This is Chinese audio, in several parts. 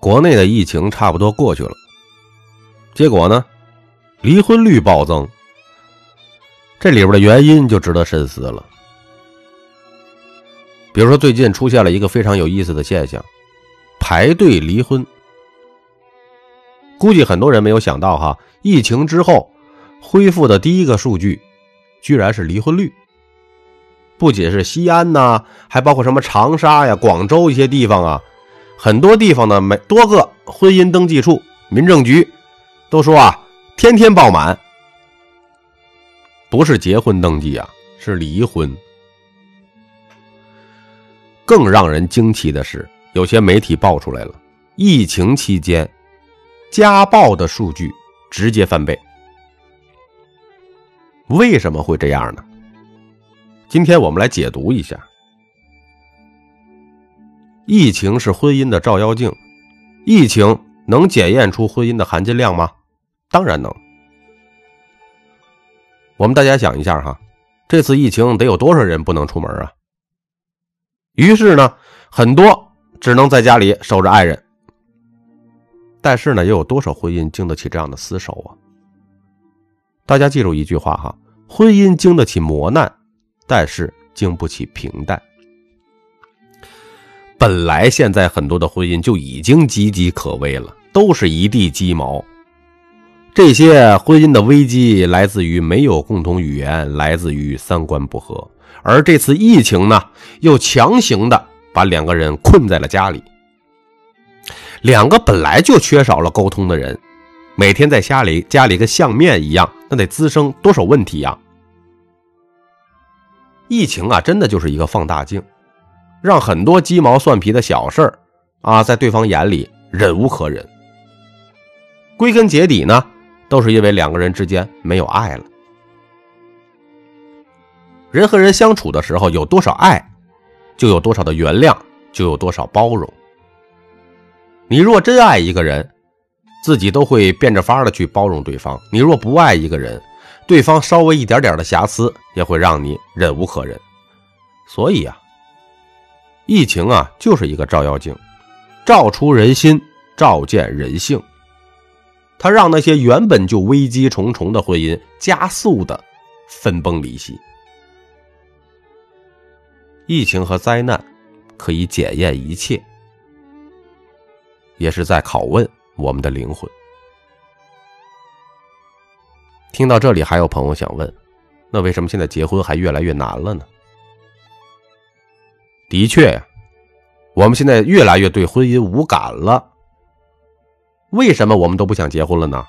国内的疫情差不多过去了，结果呢，离婚率暴增。这里边的原因就值得深思了。比如说，最近出现了一个非常有意思的现象：排队离婚。估计很多人没有想到，哈，疫情之后恢复的第一个数据，居然是离婚率。不仅是西安呐，还包括什么长沙呀、广州一些地方啊，很多地方呢，每多个婚姻登记处、民政局都说啊，天天爆满。不是结婚登记啊，是离婚。更让人惊奇的是，有些媒体爆出来了，疫情期间家暴的数据直接翻倍。为什么会这样呢？今天我们来解读一下。疫情是婚姻的照妖镜，疫情能检验出婚姻的含金量吗？当然能。我们大家想一下哈，这次疫情得有多少人不能出门啊？于是呢，很多只能在家里守着爱人。但是呢，又有多少婚姻经得起这样的厮守啊？大家记住一句话哈：婚姻经得起磨难，但是经不起平淡。本来现在很多的婚姻就已经岌岌可危了，都是一地鸡毛。这些婚姻的危机来自于没有共同语言，来自于三观不合。而这次疫情呢，又强行的把两个人困在了家里。两个本来就缺少了沟通的人，每天在家里家里跟相面一样，那得滋生多少问题呀？疫情啊，真的就是一个放大镜，让很多鸡毛蒜皮的小事儿啊，在对方眼里忍无可忍。归根结底呢？都是因为两个人之间没有爱了。人和人相处的时候，有多少爱，就有多少的原谅，就有多少包容。你若真爱一个人，自己都会变着法的去包容对方；你若不爱一个人，对方稍微一点点的瑕疵，也会让你忍无可忍。所以啊，疫情啊，就是一个照妖镜，照出人心，照见人性。他让那些原本就危机重重的婚姻加速的分崩离析。疫情和灾难可以检验一切，也是在拷问我们的灵魂。听到这里，还有朋友想问：那为什么现在结婚还越来越难了呢？的确，我们现在越来越对婚姻无感了。为什么我们都不想结婚了呢？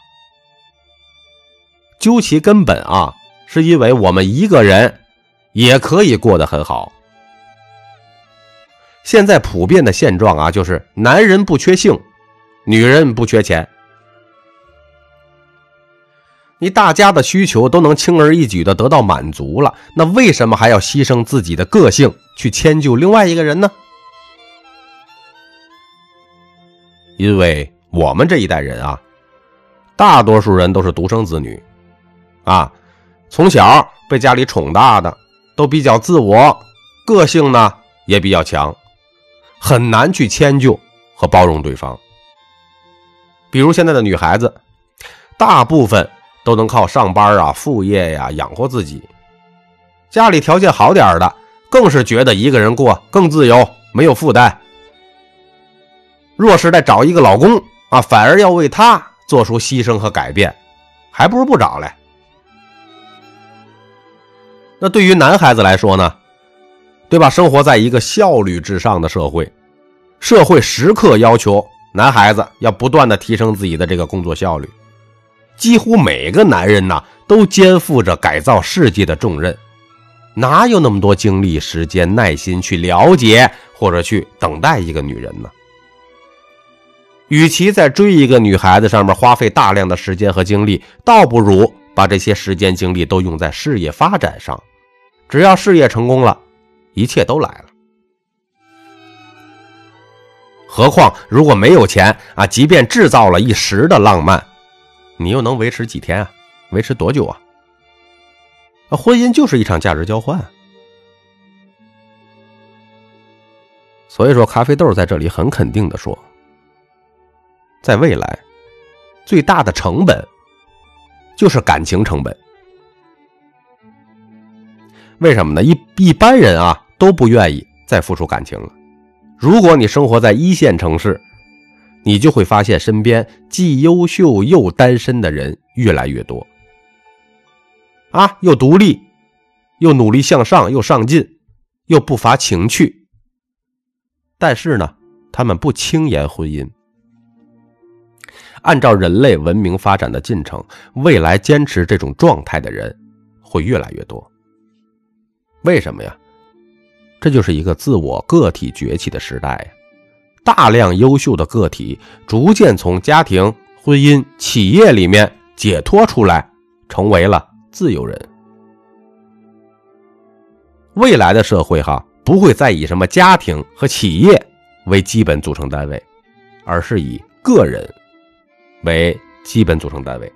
究其根本啊，是因为我们一个人也可以过得很好。现在普遍的现状啊，就是男人不缺性，女人不缺钱。你大家的需求都能轻而易举的得到满足了，那为什么还要牺牲自己的个性去迁就另外一个人呢？因为。我们这一代人啊，大多数人都是独生子女，啊，从小被家里宠大的，都比较自我，个性呢也比较强，很难去迁就和包容对方。比如现在的女孩子，大部分都能靠上班啊、副业呀养活自己，家里条件好点的，更是觉得一个人过更自由，没有负担。若是再找一个老公，啊，反而要为他做出牺牲和改变，还不如不找嘞。那对于男孩子来说呢，对吧？生活在一个效率至上的社会，社会时刻要求男孩子要不断的提升自己的这个工作效率。几乎每个男人呢，都肩负着改造世界的重任，哪有那么多精力、时间、耐心去了解或者去等待一个女人呢？与其在追一个女孩子上面花费大量的时间和精力，倒不如把这些时间精力都用在事业发展上。只要事业成功了，一切都来了。何况如果没有钱啊，即便制造了一时的浪漫，你又能维持几天啊？维持多久啊？婚姻就是一场价值交换。所以说，咖啡豆在这里很肯定的说。在未来，最大的成本就是感情成本。为什么呢？一一般人啊都不愿意再付出感情了。如果你生活在一线城市，你就会发现身边既优秀又单身的人越来越多。啊，又独立，又努力向上，又上进，又不乏情趣。但是呢，他们不轻言婚姻。按照人类文明发展的进程，未来坚持这种状态的人会越来越多。为什么呀？这就是一个自我个体崛起的时代呀！大量优秀的个体逐渐从家庭、婚姻、企业里面解脱出来，成为了自由人。未来的社会哈，不会再以什么家庭和企业为基本组成单位，而是以个人为基本组成单位。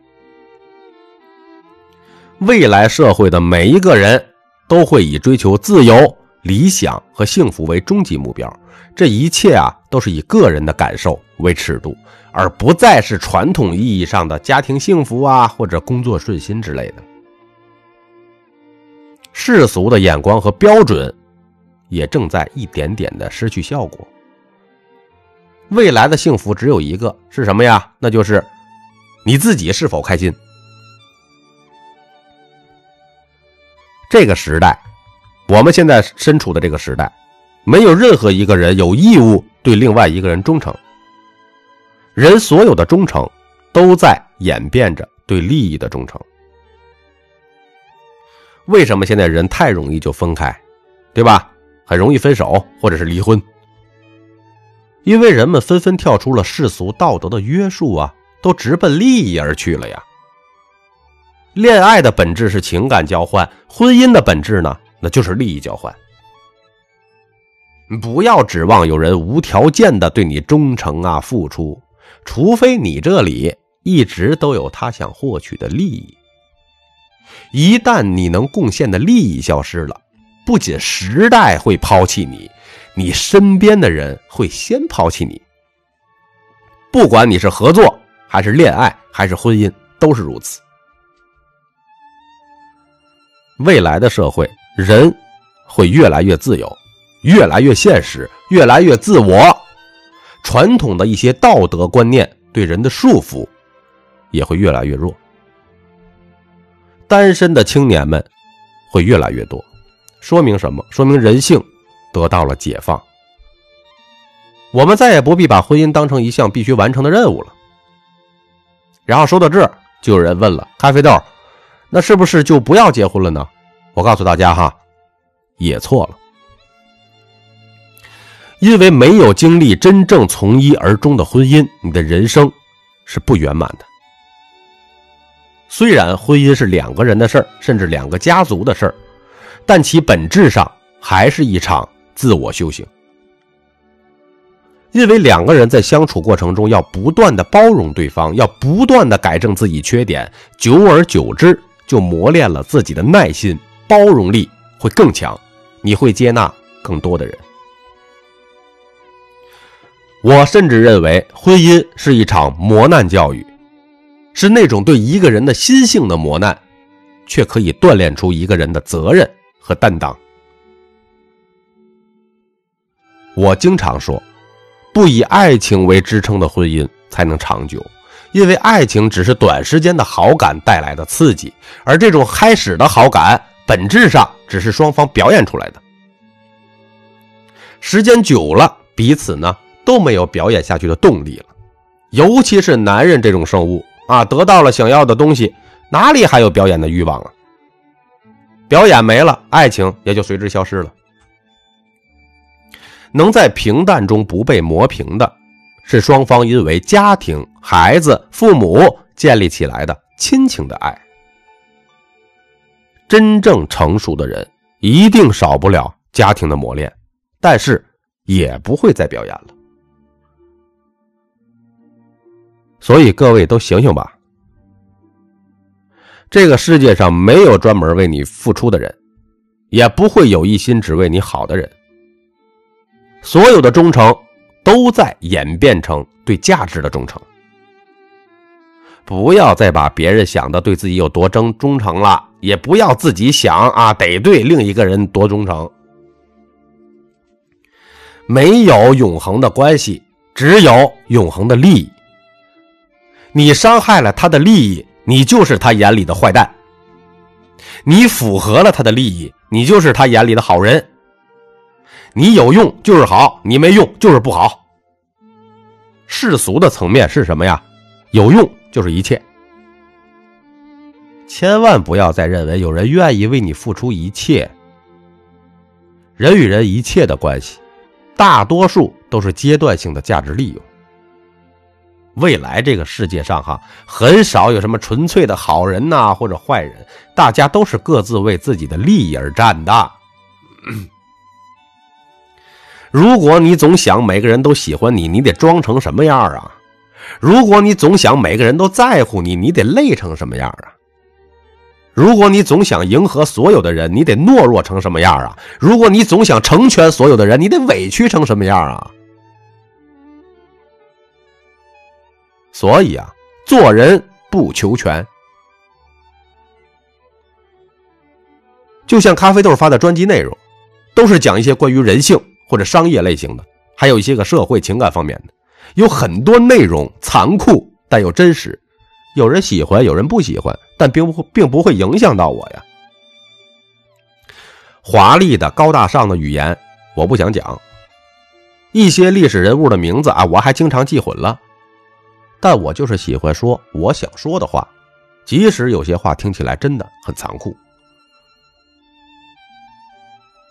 未来社会的每一个人。都会以追求自由、理想和幸福为终极目标，这一切啊，都是以个人的感受为尺度，而不再是传统意义上的家庭幸福啊，或者工作顺心之类的。世俗的眼光和标准，也正在一点点的失去效果。未来的幸福只有一个，是什么呀？那就是你自己是否开心。这个时代，我们现在身处的这个时代，没有任何一个人有义务对另外一个人忠诚。人所有的忠诚，都在演变着对利益的忠诚。为什么现在人太容易就分开，对吧？很容易分手或者是离婚，因为人们纷纷跳出了世俗道德的约束啊，都直奔利益而去了呀。恋爱的本质是情感交换，婚姻的本质呢，那就是利益交换。不要指望有人无条件的对你忠诚啊，付出，除非你这里一直都有他想获取的利益。一旦你能贡献的利益消失了，不仅时代会抛弃你，你身边的人会先抛弃你。不管你是合作还是恋爱还是婚姻，都是如此。未来的社会，人会越来越自由，越来越现实，越来越自我。传统的一些道德观念对人的束缚也会越来越弱。单身的青年们会越来越多，说明什么？说明人性得到了解放。我们再也不必把婚姻当成一项必须完成的任务了。然后说到这儿，就有人问了：咖啡豆。那是不是就不要结婚了呢？我告诉大家哈，也错了，因为没有经历真正从一而终的婚姻，你的人生是不圆满的。虽然婚姻是两个人的事儿，甚至两个家族的事儿，但其本质上还是一场自我修行。因为两个人在相处过程中要不断的包容对方，要不断的改正自己缺点，久而久之。就磨练了自己的耐心，包容力会更强，你会接纳更多的人。我甚至认为，婚姻是一场磨难教育，是那种对一个人的心性的磨难，却可以锻炼出一个人的责任和担当。我经常说，不以爱情为支撑的婚姻才能长久。因为爱情只是短时间的好感带来的刺激，而这种开始的好感本质上只是双方表演出来的。时间久了，彼此呢都没有表演下去的动力了。尤其是男人这种生物啊，得到了想要的东西，哪里还有表演的欲望啊？表演没了，爱情也就随之消失了。能在平淡中不被磨平的。是双方因为家庭、孩子、父母建立起来的亲情的爱。真正成熟的人一定少不了家庭的磨练，但是也不会再表演了。所以各位都醒醒吧！这个世界上没有专门为你付出的人，也不会有一心只为你好的人。所有的忠诚。都在演变成对价值的忠诚。不要再把别人想的对自己有多忠忠诚了，也不要自己想啊得对另一个人多忠诚。没有永恒的关系，只有永恒的利益。你伤害了他的利益，你就是他眼里的坏蛋；你符合了他的利益，你就是他眼里的好人。你有用就是好，你没用就是不好。世俗的层面是什么呀？有用就是一切。千万不要再认为有人愿意为你付出一切。人与人一切的关系。大多数都是阶段性的价值利用。未来这个世界上，哈，很少有什么纯粹的好人呐，或者坏人，大家都是各自为自己的利益而战的。如果你总想每个人都喜欢你，你得装成什么样啊？如果你总想每个人都在乎你，你得累成什么样啊？如果你总想迎合所有的人，你得懦弱成什么样啊？如果你总想成全所有的人，你得委屈成什么样啊？所以啊，做人不求全。就像咖啡豆发的专辑内容，都是讲一些关于人性或者商业类型的，还有一些个社会情感方面的，有很多内容残酷但又真实。有人喜欢，有人不喜欢，但并不并不会影响到我呀。华丽的、高大上的语言，我不想讲。一些历史人物的名字啊，我还经常记混了。但我就是喜欢说我想说的话，即使有些话听起来真的很残酷。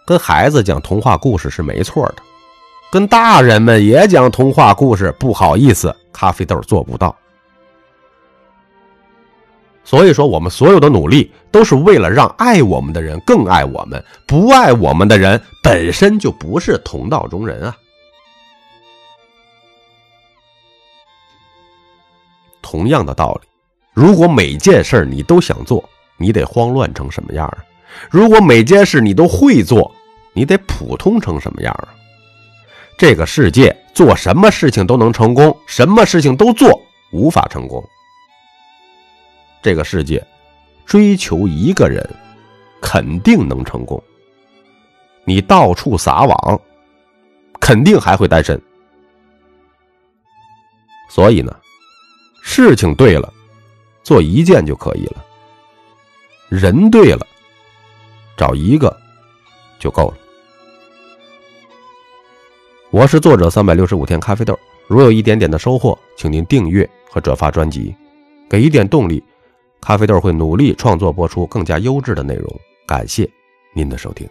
跟孩子讲童话故事是没错的，跟大人们也讲童话故事，不好意思，咖啡豆做不到。所以说，我们所有的努力都是为了让爱我们的人更爱我们，不爱我们的人本身就不是同道中人啊。同样的道理，如果每件事你都想做，你得慌乱成什么样啊？如果每件事你都会做，你得普通成什么样啊？这个世界做什么事情都能成功，什么事情都做无法成功。这个世界，追求一个人，肯定能成功。你到处撒网，肯定还会单身。所以呢，事情对了，做一件就可以了；人对了，找一个就够了。我是作者三百六十五天咖啡豆，如有一点点的收获，请您订阅和转发专辑，给一点动力。咖啡豆会努力创作播出更加优质的内容，感谢您的收听。